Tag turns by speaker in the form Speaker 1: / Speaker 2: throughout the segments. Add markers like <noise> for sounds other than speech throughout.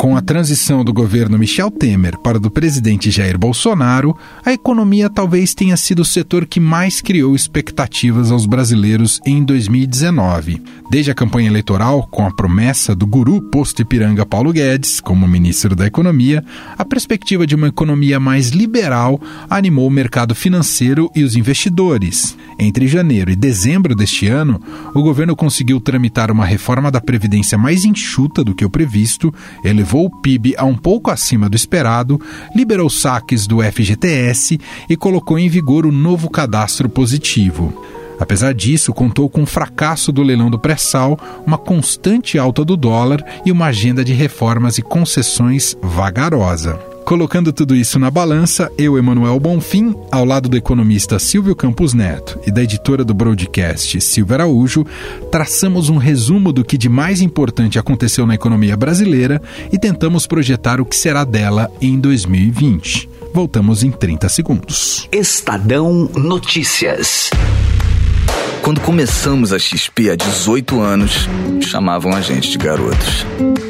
Speaker 1: Com a transição do governo Michel Temer para do presidente Jair Bolsonaro, a economia talvez tenha sido o setor que mais criou expectativas aos brasileiros em 2019. Desde a campanha eleitoral, com a promessa do guru posto Ipiranga Paulo Guedes como ministro da Economia, a perspectiva de uma economia mais liberal animou o mercado financeiro e os investidores. Entre janeiro e dezembro deste ano, o governo conseguiu tramitar uma reforma da Previdência mais enxuta do que o previsto, elevou elevou o PIB a um pouco acima do esperado, liberou saques do FGTS e colocou em vigor o novo cadastro positivo. Apesar disso, contou com o fracasso do leilão do pré-sal, uma constante alta do dólar e uma agenda de reformas e concessões vagarosa. Colocando tudo isso na balança, eu, Emanuel Bonfim, ao lado do economista Silvio Campos Neto e da editora do broadcast Silvia Araújo, traçamos um resumo do que de mais importante aconteceu na economia brasileira e tentamos projetar o que será dela em 2020. Voltamos em 30 segundos.
Speaker 2: Estadão Notícias.
Speaker 3: Quando começamos a XP há 18 anos, chamavam a gente de garotos.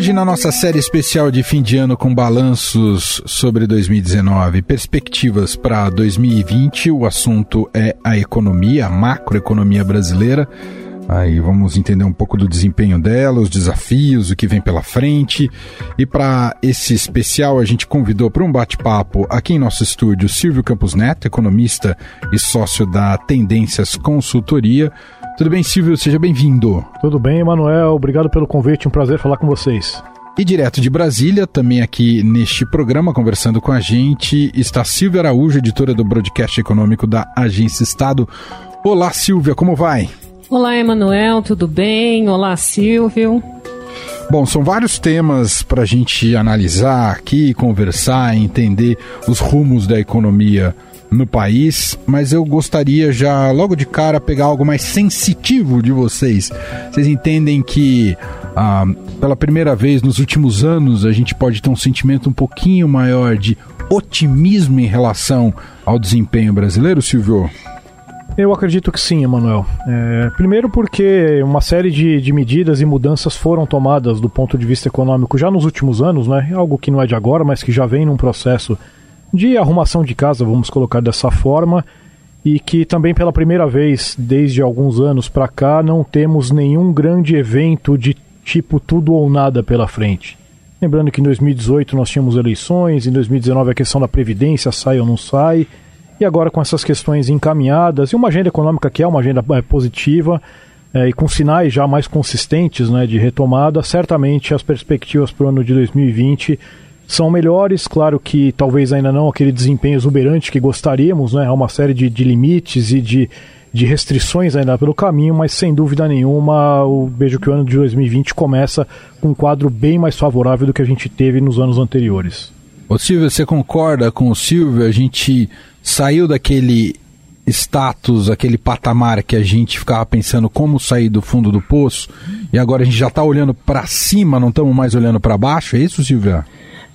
Speaker 1: Hoje, na nossa série especial de fim de ano com balanços sobre 2019 perspectivas para 2020, o assunto é a economia, a macroeconomia brasileira. Aí vamos entender um pouco do desempenho dela, os desafios, o que vem pela frente. E para esse especial, a gente convidou para um bate-papo aqui em nosso estúdio Silvio Campos Neto, economista e sócio da Tendências Consultoria. Tudo bem, Silvio? Seja bem-vindo.
Speaker 4: Tudo bem, Emanuel. Obrigado pelo convite. Um prazer falar com vocês.
Speaker 1: E direto de Brasília, também aqui neste programa, conversando com a gente, está Silvia Araújo, editora do Broadcast Econômico da Agência Estado. Olá, Silvia, como vai?
Speaker 5: Olá, Emanuel, tudo bem? Olá, Silvio.
Speaker 1: Bom, são vários temas para a gente analisar aqui, conversar, entender os rumos da economia no país, mas eu gostaria já logo de cara pegar algo mais sensitivo de vocês. Vocês entendem que ah, pela primeira vez nos últimos anos a gente pode ter um sentimento um pouquinho maior de otimismo em relação ao desempenho brasileiro, Silvio?
Speaker 4: Eu acredito que sim, Emanuel. É, primeiro porque uma série de, de medidas e mudanças foram tomadas do ponto de vista econômico já nos últimos anos, né? Algo que não é de agora, mas que já vem num processo de arrumação de casa, vamos colocar dessa forma, e que também pela primeira vez desde alguns anos para cá não temos nenhum grande evento de tipo tudo ou nada pela frente. Lembrando que em 2018 nós tínhamos eleições, em 2019 a questão da previdência sai ou não sai, e agora com essas questões encaminhadas e uma agenda econômica que é uma agenda é, positiva é, e com sinais já mais consistentes né, de retomada, certamente as perspectivas para o ano de 2020 são melhores, claro que talvez ainda não aquele desempenho exuberante que gostaríamos, né? Há uma série de, de limites e de, de restrições ainda pelo caminho, mas sem dúvida nenhuma, o vejo que o ano de 2020 começa com um quadro bem mais favorável do que a gente teve nos anos anteriores.
Speaker 1: Ô Silvio, você concorda com o Silvio? A gente saiu daquele status, aquele patamar que a gente ficava pensando como sair do fundo do poço, e agora a gente já está olhando para cima, não estamos mais olhando para baixo, é isso, Silvia?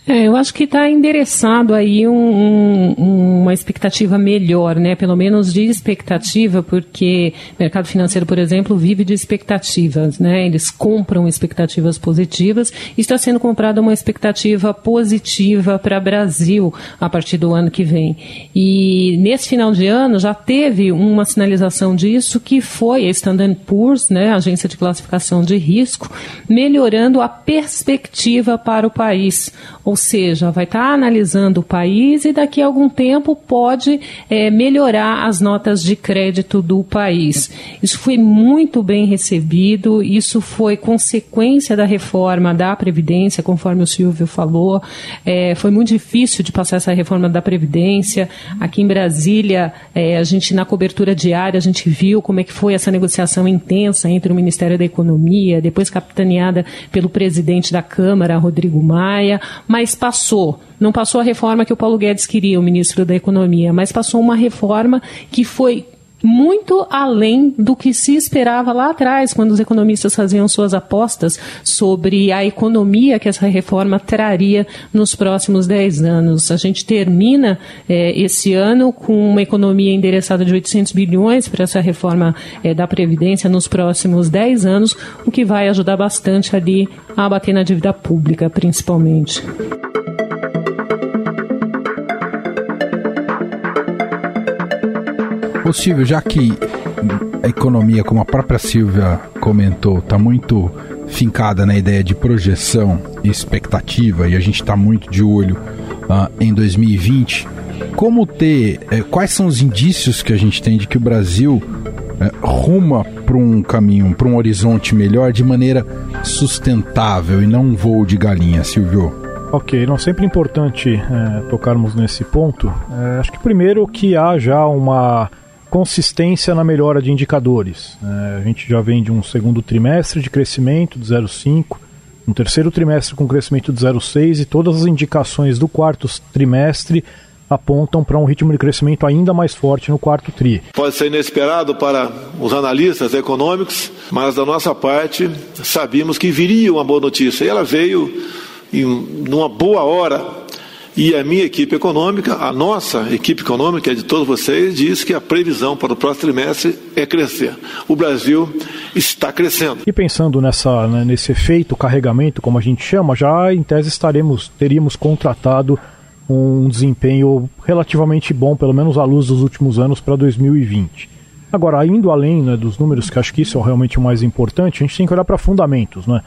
Speaker 5: É, eu acho que está endereçado aí um, um, uma expectativa melhor, né? Pelo menos de expectativa, porque o mercado financeiro, por exemplo, vive de expectativas, né? Eles compram expectativas positivas está sendo comprada uma expectativa positiva para Brasil a partir do ano que vem. E nesse final de ano já teve uma sinalização disso que foi a Standard Poor's, né? A agência de classificação de risco, melhorando a perspectiva para o país. Ou ou seja, vai estar tá analisando o país e daqui a algum tempo pode é, melhorar as notas de crédito do país. Isso foi muito bem recebido, isso foi consequência da reforma da Previdência, conforme o Silvio falou. É, foi muito difícil de passar essa reforma da Previdência. Aqui em Brasília, é, a gente, na cobertura diária, a gente viu como é que foi essa negociação intensa entre o Ministério da Economia, depois capitaneada pelo presidente da Câmara, Rodrigo Maia, mas passou. Não passou a reforma que o Paulo Guedes queria, o ministro da Economia, mas passou uma reforma que foi muito além do que se esperava lá atrás, quando os economistas faziam suas apostas sobre a economia que essa reforma traria nos próximos 10 anos. A gente termina é, esse ano com uma economia endereçada de 800 bilhões para essa reforma é, da Previdência nos próximos 10 anos, o que vai ajudar bastante ali a bater na dívida pública, principalmente.
Speaker 1: Ô Silvio, já que a economia, como a própria Silvia comentou, está muito fincada na ideia de projeção e expectativa, e a gente está muito de olho uh, em 2020, como ter, eh, quais são os indícios que a gente tem de que o Brasil eh, ruma para um caminho, para um horizonte melhor de maneira sustentável e não um voo de galinha, Silvio?
Speaker 4: Ok, não sempre importante é, tocarmos nesse ponto. É, acho que primeiro que há já uma consistência na melhora de indicadores. É, a gente já vem de um segundo trimestre de crescimento de 0,5, um terceiro trimestre com crescimento de 0,6 e todas as indicações do quarto trimestre apontam para um ritmo de crescimento ainda mais forte no quarto tri.
Speaker 6: Pode ser inesperado para os analistas econômicos, mas da nossa parte sabíamos que viria uma boa notícia e ela veio em numa boa hora e a minha equipe econômica, a nossa equipe econômica, de todos vocês, diz que a previsão para o próximo trimestre é crescer. O Brasil está crescendo.
Speaker 4: E pensando nessa, né, nesse efeito carregamento, como a gente chama, já em tese estaremos, teríamos contratado um desempenho relativamente bom, pelo menos à luz dos últimos anos, para 2020. Agora, indo além né, dos números, que acho que isso é realmente o mais importante, a gente tem que olhar para fundamentos, né?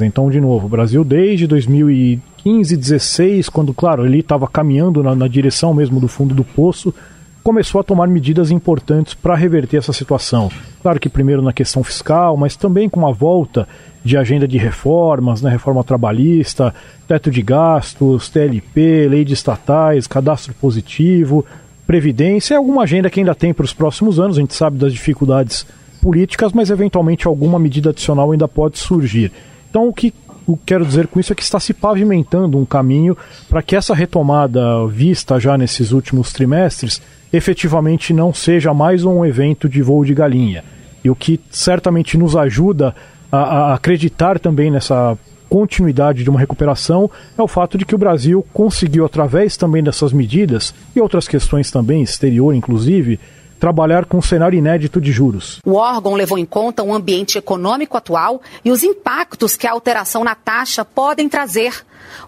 Speaker 4: Então, de novo, o Brasil desde 2015, 16, quando, claro, ele estava caminhando na, na, direção mesmo do fundo do poço, começou a tomar medidas importantes para reverter essa situação. Claro que primeiro na questão fiscal, mas também com uma volta de agenda de reformas, né, reforma trabalhista, teto de gastos, TLP, lei de estatais, cadastro positivo, previdência, é alguma agenda que ainda tem para os próximos anos, a gente sabe das dificuldades políticas, mas eventualmente alguma medida adicional ainda pode surgir. Então, o que eu quero dizer com isso é que está se pavimentando um caminho para que essa retomada vista já nesses últimos trimestres efetivamente não seja mais um evento de voo de galinha. E o que certamente nos ajuda a, a acreditar também nessa continuidade de uma recuperação é o fato de que o Brasil conseguiu, através também dessas medidas e outras questões também, exterior inclusive, trabalhar com um cenário inédito de juros.
Speaker 7: O órgão levou em conta o ambiente econômico atual e os impactos que a alteração na taxa podem trazer.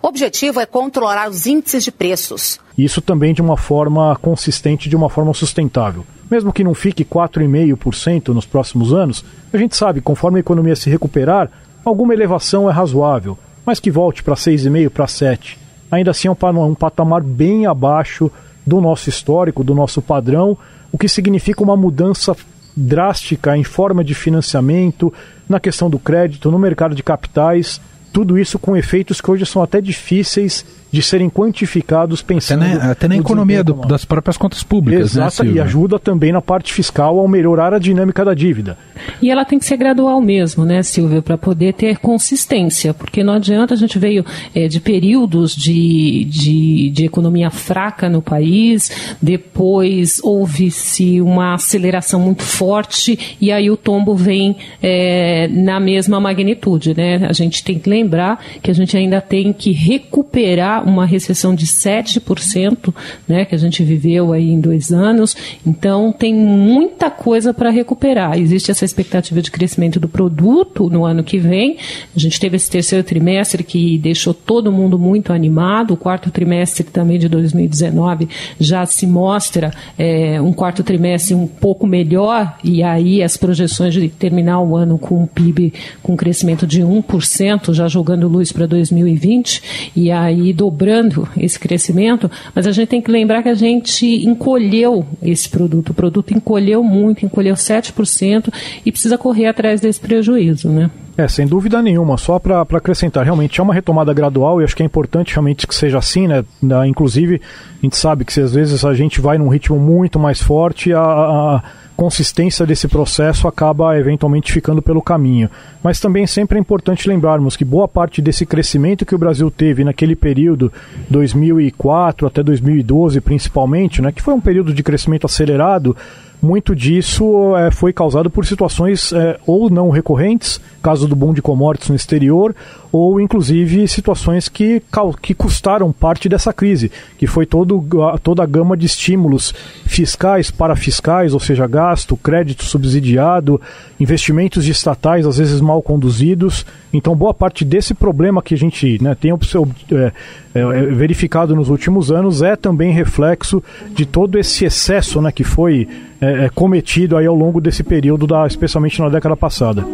Speaker 7: O objetivo é controlar os índices de preços.
Speaker 4: Isso também de uma forma consistente, de uma forma sustentável. Mesmo que não fique 4,5% nos próximos anos, a gente sabe, conforme a economia se recuperar, alguma elevação é razoável, mas que volte para 6,5% para 7%. Ainda assim é um patamar bem abaixo do nosso histórico, do nosso padrão, o que significa uma mudança drástica em forma de financiamento, na questão do crédito, no mercado de capitais, tudo isso com efeitos que hoje são até difíceis de serem quantificados pensando
Speaker 1: até na, até na economia do, das próprias contas públicas,
Speaker 4: Exato, né, e ajuda também na parte fiscal ao melhorar a dinâmica da dívida.
Speaker 5: E ela tem que ser gradual mesmo, né, Silvia, para poder ter consistência, porque não adianta a gente veio é, de períodos de, de, de economia fraca no país, depois houve-se uma aceleração muito forte e aí o tombo vem é, na mesma magnitude, né? A gente tem que lembrar que a gente ainda tem que recuperar uma recessão de 7%, né, que a gente viveu aí em dois anos. Então, tem muita coisa para recuperar. Existe essa expectativa de crescimento do produto no ano que vem. A gente teve esse terceiro trimestre que deixou todo mundo muito animado. O quarto trimestre também de 2019 já se mostra é, um quarto trimestre um pouco melhor, e aí as projeções de terminar o ano com um PIB com crescimento de 1%, já jogando luz para 2020, e aí do dobrando esse crescimento, mas a gente tem que lembrar que a gente encolheu esse produto. O produto encolheu muito, encolheu 7% e precisa correr atrás desse prejuízo, né?
Speaker 4: É, sem dúvida nenhuma. Só para acrescentar, realmente é uma retomada gradual e acho que é importante realmente que seja assim, né? Inclusive, a gente sabe que se às vezes a gente vai num ritmo muito mais forte, a, a consistência desse processo acaba eventualmente ficando pelo caminho. Mas também sempre é importante lembrarmos que boa parte desse crescimento que o Brasil teve naquele período, 2004 até 2012 principalmente, né, que foi um período de crescimento acelerado, muito disso é, foi causado por situações é, ou não recorrentes, caso do boom de commodities no exterior, ou inclusive situações que, que custaram parte dessa crise, que foi todo, toda a gama de estímulos fiscais para fiscais, ou seja, gasto, crédito subsidiado, investimentos de estatais às vezes mal conduzidos. Então, boa parte desse problema que a gente né, tem é, é, verificado nos últimos anos é também reflexo de todo esse excesso né, que foi é, é, cometido aí ao longo desse período, da, especialmente na década passada.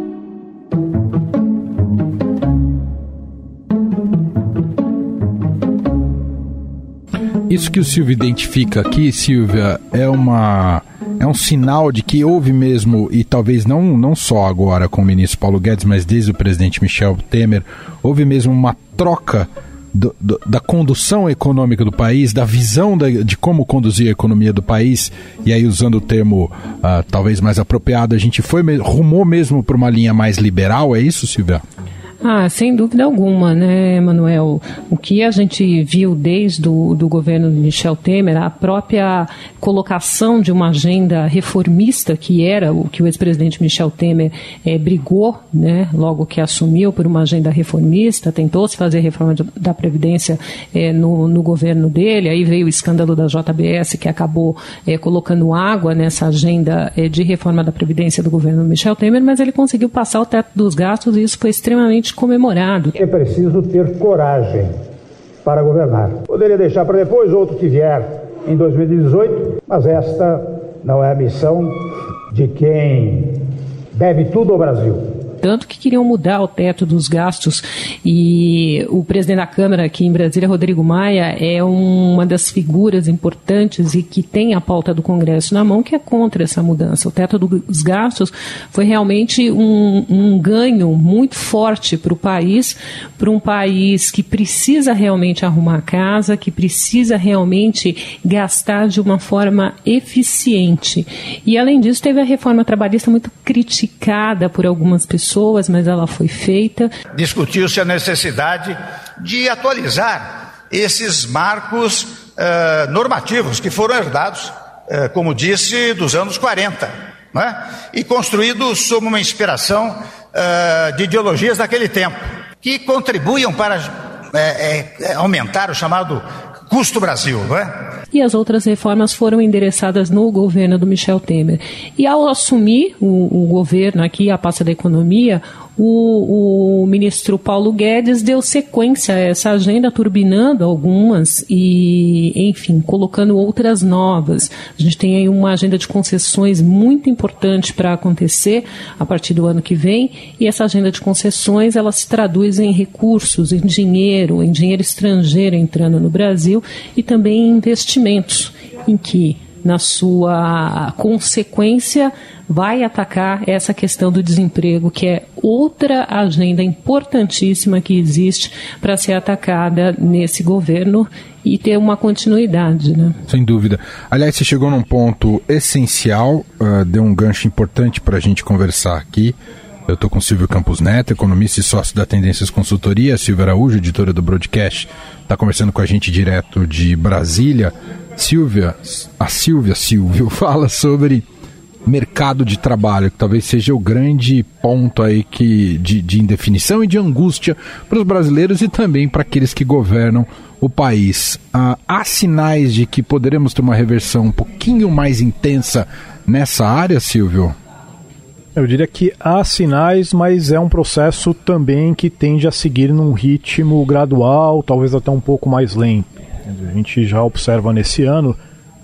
Speaker 1: Isso que o Silvio identifica aqui, Silvia, é uma é um sinal de que houve mesmo, e talvez não, não só agora com o ministro Paulo Guedes, mas desde o presidente Michel Temer, houve mesmo uma troca do, do, da condução econômica do país, da visão da, de como conduzir a economia do país, e aí usando o termo uh, talvez mais apropriado, a gente foi rumou mesmo para uma linha mais liberal, é isso, Silvia?
Speaker 5: Ah, sem dúvida alguma, né, Manuel? O que a gente viu desde o do governo de Michel Temer, a própria colocação de uma agenda reformista, que era o que o ex-presidente Michel Temer é, brigou, né, logo que assumiu por uma agenda reformista, tentou se fazer reforma de, da Previdência é, no, no, governo dele, aí veio o escândalo da JBS, que acabou é, colocando água nessa agenda de reforma da Previdência do governo Michel Temer, mas ele conseguiu passar o teto dos gastos e isso foi extremamente comemorado.
Speaker 8: É preciso ter coragem para governar. Poderia deixar para depois outro que vier em 2018, mas esta não é a missão de quem deve tudo ao Brasil
Speaker 5: tanto que queriam mudar o teto dos gastos e o presidente da Câmara aqui em Brasília, Rodrigo Maia, é uma das figuras importantes e que tem a pauta do Congresso na mão que é contra essa mudança. O teto dos gastos foi realmente um, um ganho muito forte para o país, para um país que precisa realmente arrumar casa, que precisa realmente gastar de uma forma eficiente. E além disso, teve a reforma trabalhista muito criticada por algumas pessoas pessoas, mas ela foi feita.
Speaker 9: Discutiu-se a necessidade de atualizar esses marcos uh, normativos que foram herdados, uh, como disse, dos anos 40, né? e construídos sob uma inspiração uh, de ideologias daquele tempo, que contribuíam para aumentar o chamado custo Brasil, não é?
Speaker 5: E as outras reformas foram endereçadas no governo do Michel Temer. E ao assumir o, o governo aqui, a pasta da economia, o, o, ministro Paulo Guedes deu sequência a essa agenda, turbinando algumas e, enfim, colocando outras novas. A gente tem aí uma agenda de concessões muito importante para acontecer a partir do ano que vem, e essa agenda de concessões ela se traduz em recursos, em dinheiro, em dinheiro estrangeiro entrando no Brasil e também em investimentos, em que na sua consequência, vai atacar essa questão do desemprego, que é outra agenda importantíssima que existe para ser atacada nesse governo e ter uma continuidade. Né?
Speaker 1: Sem dúvida. Aliás, você chegou num ponto essencial, uh, deu um gancho importante para a gente conversar aqui. Eu estou com Silvio Campos Neto, economista e sócio da Tendências Consultoria. Silvia Araújo, editora do Broadcast, está conversando com a gente direto de Brasília. Silvia, a Silvia Silvio <laughs> fala sobre mercado de trabalho, que talvez seja o grande ponto aí que, de, de indefinição e de angústia para os brasileiros e também para aqueles que governam o país. Ah, há sinais de que poderemos ter uma reversão um pouquinho mais intensa nessa área, Silvio?
Speaker 4: Eu diria que há sinais, mas é um processo também que tende a seguir num ritmo gradual, talvez até um pouco mais lento. A gente já observa nesse ano,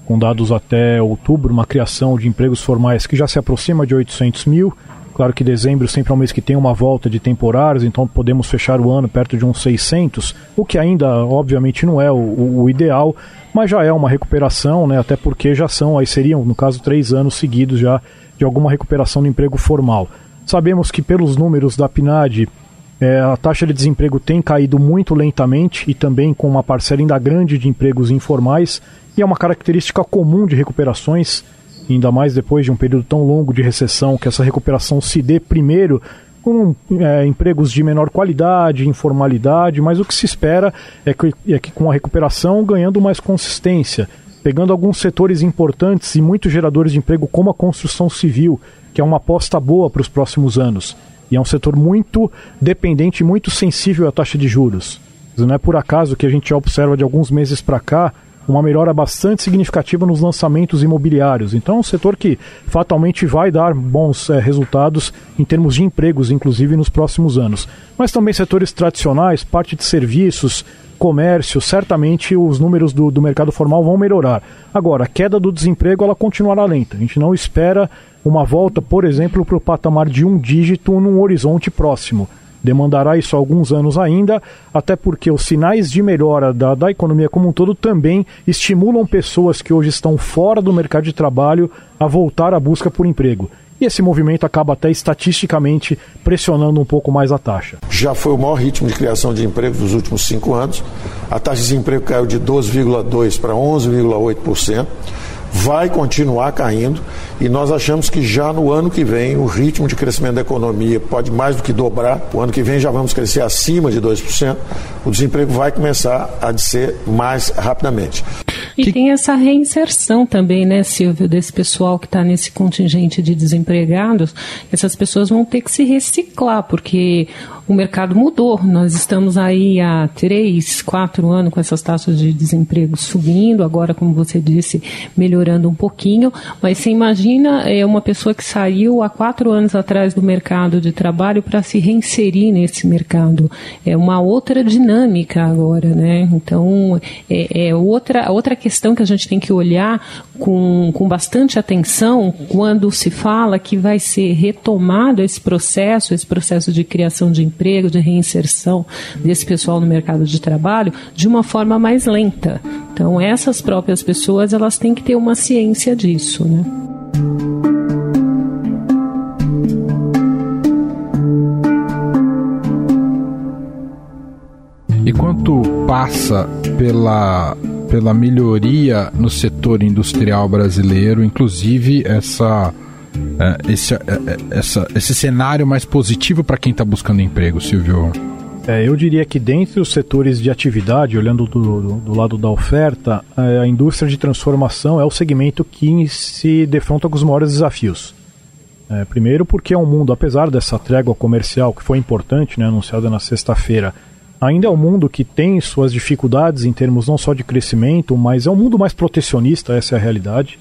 Speaker 4: com dados até outubro, uma criação de empregos formais que já se aproxima de 800 mil, Claro que dezembro sempre é um mês que tem uma volta de temporários, então podemos fechar o ano perto de uns 600, o que ainda, obviamente, não é o, o ideal, mas já é uma recuperação, né? Até porque já são, aí seriam, no caso, três anos seguidos já de alguma recuperação do emprego formal. Sabemos que pelos números da PNAD, é, a taxa de desemprego tem caído muito lentamente e também com uma parcela ainda grande de empregos informais, e é uma característica comum de recuperações, ainda mais depois de um período tão longo de recessão, que essa recuperação se dê primeiro com é, empregos de menor qualidade, informalidade, mas o que se espera é que, é que com a recuperação ganhando mais consistência, pegando alguns setores importantes e muitos geradores de emprego, como a construção civil, que é uma aposta boa para os próximos anos. E é um setor muito dependente, muito sensível à taxa de juros. Não é por acaso que a gente observa de alguns meses para cá uma melhora bastante significativa nos lançamentos imobiliários. Então, é um setor que fatalmente vai dar bons é, resultados em termos de empregos, inclusive nos próximos anos. Mas também setores tradicionais, parte de serviços, comércio, certamente os números do, do mercado formal vão melhorar. Agora, a queda do desemprego ela continuará lenta. A gente não espera uma volta, por exemplo, para o patamar de um dígito num horizonte próximo. Demandará isso alguns anos ainda, até porque os sinais de melhora da, da economia como um todo também estimulam pessoas que hoje estão fora do mercado de trabalho a voltar à busca por emprego. E esse movimento acaba até estatisticamente pressionando um pouco mais a taxa.
Speaker 10: Já foi o maior ritmo de criação de emprego dos últimos cinco anos. A taxa de desemprego caiu de 12,2% para 11,8% vai continuar caindo e nós achamos que já no ano que vem o ritmo de crescimento da economia pode mais do que dobrar. O ano que vem já vamos crescer acima de 2%. O desemprego vai começar a descer mais rapidamente.
Speaker 5: E que... tem essa reinserção também, né, Silvio, desse pessoal que está nesse contingente de desempregados. Essas pessoas vão ter que se reciclar, porque o mercado mudou. Nós estamos aí há três, quatro anos com essas taxas de desemprego subindo, agora, como você disse, melhorando um pouquinho. Mas você imagina é, uma pessoa que saiu há quatro anos atrás do mercado de trabalho para se reinserir nesse mercado. É uma outra dinâmica agora, né? Então, é, é outra, outra questão que a gente tem que olhar com, com bastante atenção quando se fala que vai ser retomado esse processo, esse processo de criação de emprego, de reinserção desse pessoal no mercado de trabalho de uma forma mais lenta. Então, essas próprias pessoas elas têm que ter uma ciência disso, né?
Speaker 1: E quanto passa pela pela melhoria no setor industrial brasileiro, inclusive essa é, esse, é, é, essa, esse cenário mais positivo para quem está buscando emprego, Silvio?
Speaker 4: É, eu diria que dentre os setores de atividade, olhando do, do, do, lado da oferta, a indústria de transformação é o segmento que se defronta com os maiores desafios. É, primeiro porque é um mundo, apesar dessa trégua comercial que foi importante, né, anunciada na sexta-feira, ainda é um mundo que tem suas dificuldades em termos não só de crescimento, mas é um mundo mais protecionista, essa é a realidade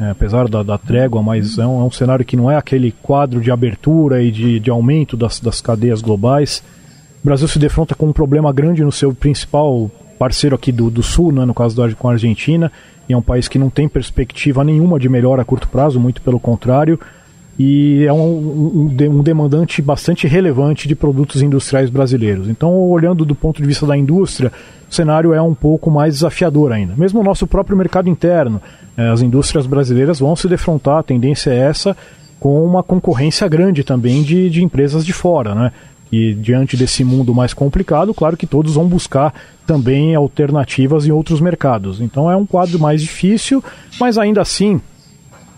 Speaker 4: é, apesar da, da, trégua, mas é um, é um, cenário que não é aquele quadro de abertura e de, de aumento das, das cadeias globais. O Brasil se defronta com um problema grande no seu principal parceiro aqui do, do Sul, né, no caso da, com a Argentina, e é um país que não tem perspectiva nenhuma de melhora a curto prazo, muito pelo contrário, e é um, um, um demandante bastante relevante de produtos industriais brasileiros. Então, olhando do ponto de vista da indústria, o cenário é um pouco mais desafiador ainda. Mesmo o nosso próprio mercado interno, é, as indústrias brasileiras vão se defrontar, a tendência é essa, com uma concorrência grande também de, de empresas de fora, né? E diante desse mundo mais complicado, claro que todos vão buscar também alternativas em outros mercados. Então é um quadro mais difícil, mas ainda assim,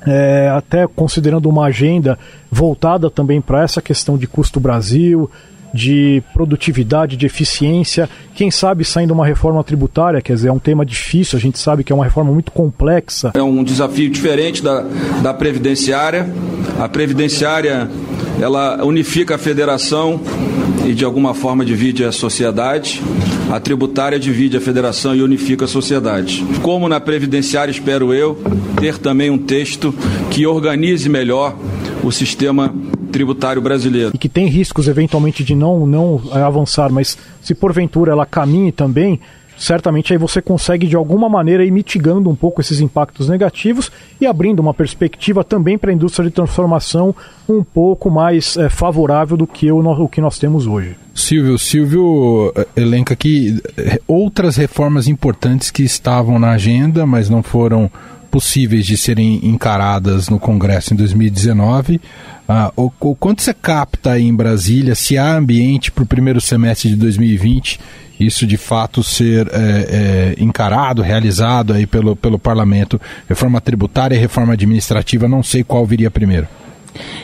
Speaker 4: é, até considerando uma agenda voltada também para essa questão de custo Brasil, de produtividade, de eficiência, quem sabe saindo uma reforma tributária, quer dizer, é um tema difícil, a gente sabe que é uma reforma muito complexa.
Speaker 11: É um desafio diferente da, da previdenciária. A previdenciária, ela unifica a federação e de alguma forma divide a sociedade. A tributária divide a federação e unifica a sociedade. Como na previdenciária, espero eu, ter também um texto que organize melhor o sistema tributário brasileiro.
Speaker 4: E que tem riscos eventualmente de não, não avançar, mas se porventura ela caminhe também, certamente aí você consegue de alguma maneira ir mitigando um pouco esses impactos negativos e abrindo uma perspectiva também para a indústria de transformação um pouco mais é, favorável do que o, o que nós temos hoje.
Speaker 1: Silvio, Silvio eh, elenca aqui eh, outras reformas importantes que estavam na agenda, mas não foram possíveis de serem encaradas no Congresso em 2019. Ah, o, o, quanto você capta aí em Brasília, se há ambiente para o primeiro semestre de 2020 isso de fato ser é, é, encarado, realizado aí pelo, pelo parlamento, reforma tributária e reforma administrativa, não sei qual viria primeiro.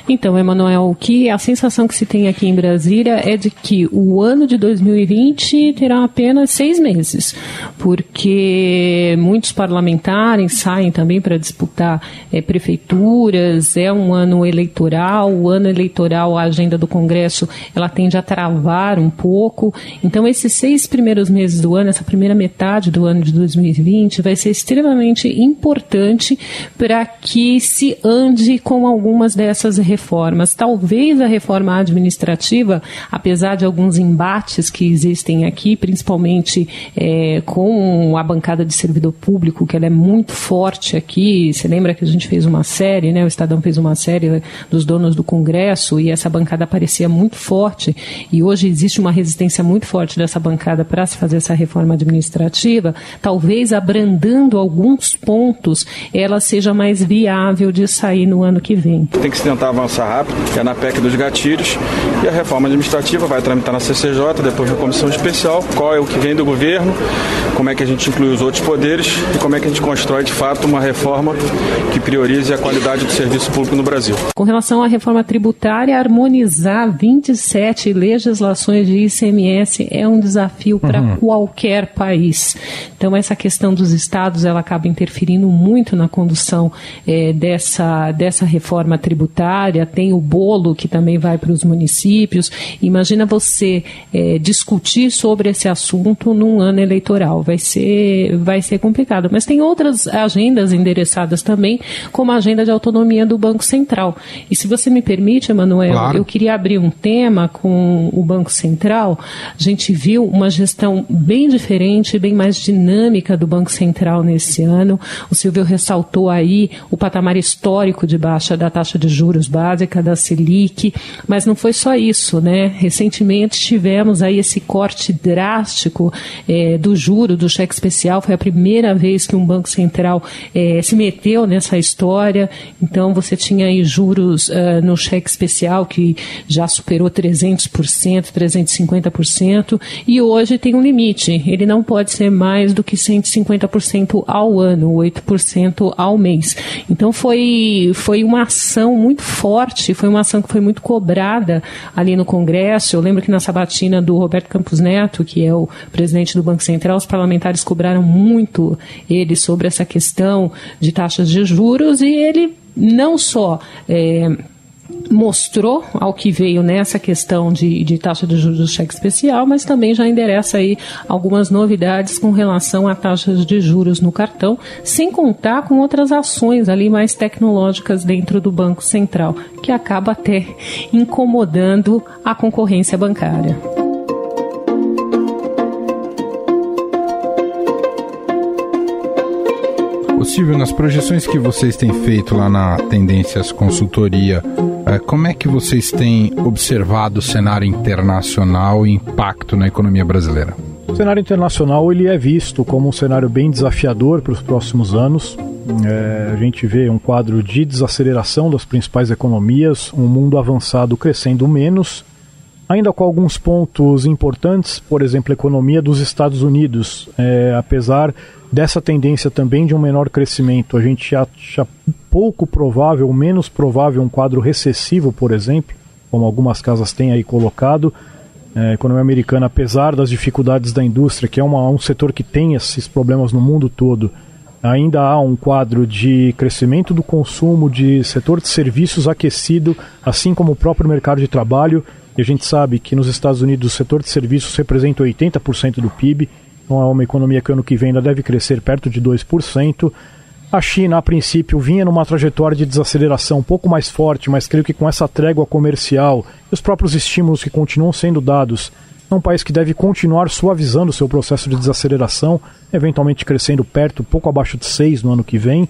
Speaker 5: Então, Emanuel, que a sensação que se tem aqui em Brasília é de que o ano de 2020 terá apenas seis meses, porque muitos parlamentares saem também para disputar é, prefeituras, é um ano eleitoral, o ano eleitoral, a agenda do Congresso, ela tende a travar um pouco. Então, esses seis primeiros meses do ano, essa primeira metade do ano de 2020, vai ser extremamente importante para que se ande com algumas dessas essas reformas. Talvez a reforma administrativa, apesar de alguns embates que existem aqui, principalmente é, com a bancada de servidor público, que ela é muito forte aqui. Você lembra que a gente fez uma série, né? O Estadão fez uma série dos donos do Congresso e essa bancada parecia muito forte. E hoje existe uma resistência muito forte dessa bancada para se fazer essa reforma administrativa. Talvez abrandando alguns pontos, ela seja mais viável de sair no ano que vem.
Speaker 11: Tem que se tentar avançar rápido, que é na PEC dos gatilhos, e a reforma administrativa vai tramitar na CCJ, depois na comissão especial, qual é o que vem do governo, como é que a gente inclui os outros poderes e como é que a gente constrói de fato uma reforma que priorize a qualidade do serviço público no Brasil.
Speaker 5: Com relação à reforma tributária, harmonizar 27 legislações de ICMS é um desafio para uhum. qualquer país. Então essa questão dos estados ela acaba interferindo muito na condução é, dessa, dessa reforma tributária tributária, tem o bolo que também vai para os municípios. Imagina você é, discutir sobre esse assunto num ano eleitoral. Vai ser, vai ser complicado. Mas tem outras agendas endereçadas também, como a agenda de autonomia do Banco Central. E se você me permite, Emanuel, claro. eu queria abrir um tema com o Banco Central. A gente viu uma gestão bem diferente, bem mais dinâmica do Banco Central nesse ano. O Silvio ressaltou aí o patamar histórico de baixa da taxa de juros juros básica da Selic, mas não foi só isso, né? Recentemente tivemos aí esse corte drástico é, do juro do cheque especial, foi a primeira vez que um banco central é, se meteu nessa história, então você tinha aí juros uh, no cheque especial que já superou 300%, 350%, e hoje tem um limite, ele não pode ser mais do que 150% ao ano, 8% ao mês. Então foi, foi uma ação muito muito forte, foi uma ação que foi muito cobrada ali no Congresso. Eu lembro que na sabatina do Roberto Campos Neto, que é o presidente do Banco Central, os parlamentares cobraram muito ele sobre essa questão de taxas de juros e ele não só. É, mostrou ao que veio nessa questão de, de taxa de juros do cheque especial, mas também já endereça aí algumas novidades com relação a taxas de juros no cartão, sem contar com outras ações ali mais tecnológicas dentro do Banco Central, que acaba até incomodando a concorrência bancária.
Speaker 1: Ô Silvio, nas projeções que vocês têm feito lá na Tendências Consultoria, como é que vocês têm observado o cenário internacional e impacto na economia brasileira?
Speaker 4: O cenário internacional ele é visto como um cenário bem desafiador para os próximos anos. É, a gente vê um quadro de desaceleração das principais economias, um mundo avançado crescendo menos, ainda com alguns pontos importantes, por exemplo, a economia dos Estados Unidos, é, apesar dessa tendência também de um menor crescimento, a gente acha pouco provável, menos provável um quadro recessivo, por exemplo, como algumas casas têm aí colocado. É, a economia americana, apesar das dificuldades da indústria, que é uma, um setor que tem esses problemas no mundo todo, ainda há um quadro de crescimento do consumo, de setor de serviços aquecido, assim como o próprio mercado de trabalho. E a gente sabe que nos Estados Unidos o setor de serviços representa 80% do PIB, então é uma economia que ano que vem ainda deve crescer perto de 2%. A China, a princípio, vinha numa trajetória de desaceleração um pouco mais forte, mas creio que com essa trégua comercial e os próprios estímulos que continuam sendo dados, é um país que deve continuar suavizando seu processo de desaceleração, eventualmente crescendo perto, pouco abaixo de 6 no ano que vem.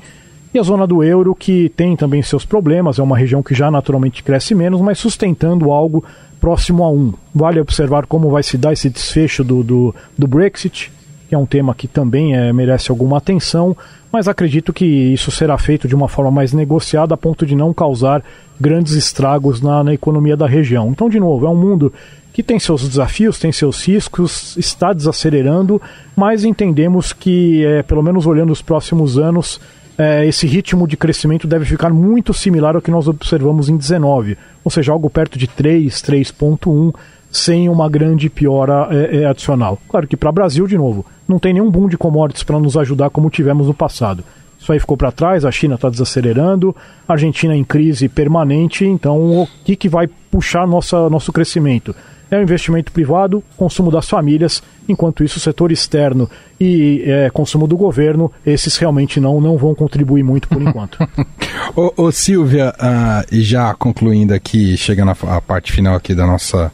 Speaker 4: E a zona do euro, que tem também seus problemas, é uma região que já naturalmente cresce menos, mas sustentando algo próximo a 1. Vale observar como vai se dar esse desfecho do, do, do Brexit, que é um tema que também é, merece alguma atenção, mas acredito que isso será feito de uma forma mais negociada a ponto de não causar grandes estragos na, na economia da região. Então, de novo, é um mundo que tem seus desafios, tem seus riscos, está desacelerando, mas entendemos que, é, pelo menos olhando os próximos anos, é, esse ritmo de crescimento deve ficar muito similar ao que nós observamos em 19, ou seja, algo perto de 3, 3.1, sem uma grande piora é, é, adicional. Claro que para o Brasil, de novo, não tem nenhum boom de commodities para nos ajudar como tivemos no passado. Isso aí ficou para trás, a China está desacelerando, a Argentina em crise permanente, então o que, que vai puxar nossa, nosso crescimento? É o investimento privado, consumo das famílias, enquanto isso o setor externo e é, consumo do governo, esses realmente não, não vão contribuir muito por enquanto. <laughs>
Speaker 1: ô, ô, Silvia, uh, e já concluindo aqui, chegando à parte final aqui da nossa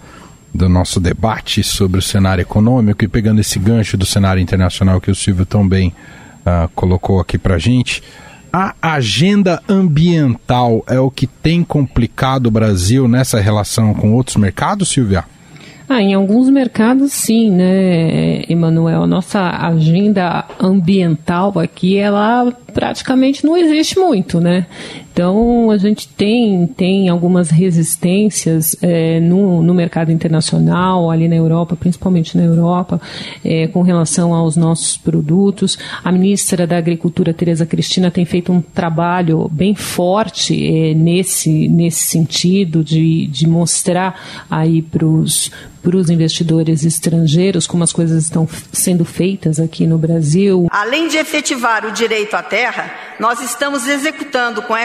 Speaker 1: do nosso debate sobre o cenário econômico e pegando esse gancho do cenário internacional que o Silvio tão bem uh, colocou aqui para gente. A agenda ambiental é o que tem complicado o Brasil nessa relação com outros mercados, Silvia?
Speaker 5: Ah, em alguns mercados sim, né, Emanuel? A nossa agenda ambiental aqui, ela praticamente não existe muito, né? Então a gente tem, tem algumas resistências é, no, no mercado internacional, ali na Europa, principalmente na Europa, é, com relação aos nossos produtos. A ministra da Agricultura, Tereza Cristina, tem feito um trabalho bem forte é, nesse, nesse sentido de, de mostrar aí para os para os investidores estrangeiros, como as coisas estão sendo feitas aqui no Brasil.
Speaker 12: Além de efetivar o direito à terra, nós estamos executando com a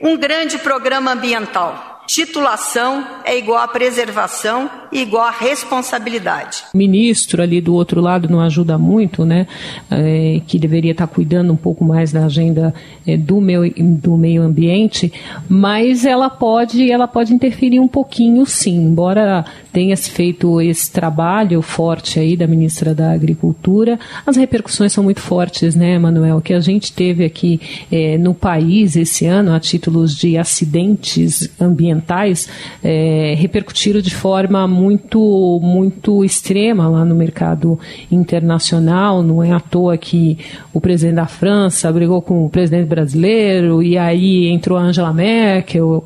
Speaker 12: Um grande programa ambiental Titulação é igual a preservação e igual a responsabilidade.
Speaker 5: O ministro ali do outro lado não ajuda muito, né? É, que deveria estar cuidando um pouco mais da agenda é, do, meio, do meio ambiente, mas ela pode, ela pode interferir um pouquinho sim, embora tenha se feito esse trabalho forte aí da ministra da Agricultura, as repercussões são muito fortes, né, Manuel? Que a gente teve aqui é, no país esse ano a títulos de acidentes ambientais é, repercutiram de forma muito, muito extrema lá no mercado internacional. Não é à toa que o presidente da França brigou com o presidente brasileiro e aí entrou a Angela Merkel.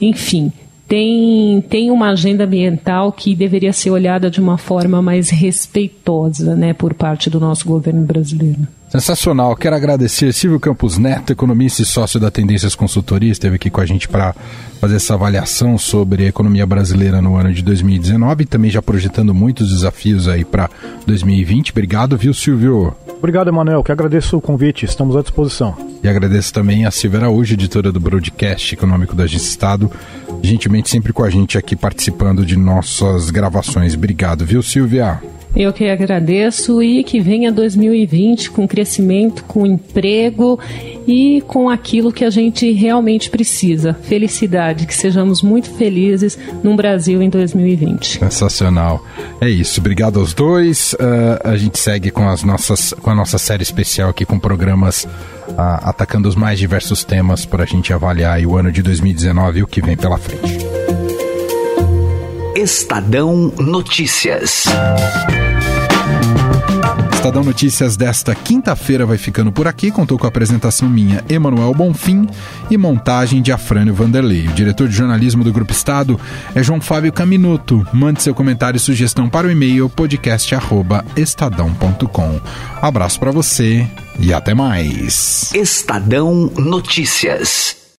Speaker 5: Enfim, tem, tem uma agenda ambiental que deveria ser olhada de uma forma mais respeitosa né, por parte do nosso governo brasileiro.
Speaker 1: Sensacional. Quero agradecer Silvio Campos Neto, economista e sócio da Tendências Consultoria, esteve aqui com a gente para fazer essa avaliação sobre a economia brasileira no ano de 2019 e também já projetando muitos desafios aí para 2020. Obrigado, viu, Silvio?
Speaker 4: Obrigado, Emanuel, que agradeço o convite, estamos à disposição.
Speaker 1: E agradeço também a Silvia Araújo, editora do broadcast econômico da Agência Estado, gentilmente sempre com a gente aqui participando de nossas gravações. Obrigado, viu, Silvia?
Speaker 5: Eu que agradeço e que venha 2020 com crescimento, com emprego e com aquilo que a gente realmente precisa. Felicidade, que sejamos muito felizes num Brasil em 2020.
Speaker 1: Sensacional. É isso. Obrigado aos dois. Uh, a gente segue com as nossas com a nossa série especial aqui com programas uh, atacando os mais diversos temas para a gente avaliar o ano de 2019 e o que vem pela frente.
Speaker 2: Estadão Notícias.
Speaker 1: Estadão Notícias desta quinta-feira vai ficando por aqui. Contou com a apresentação minha, Emanuel Bonfim, e montagem de Afrânio Vanderlei. O diretor de jornalismo do Grupo Estado é João Fábio Caminuto. Mande seu comentário e sugestão para o e-mail podcast@estadão.com. Abraço para você e até mais.
Speaker 2: Estadão Notícias.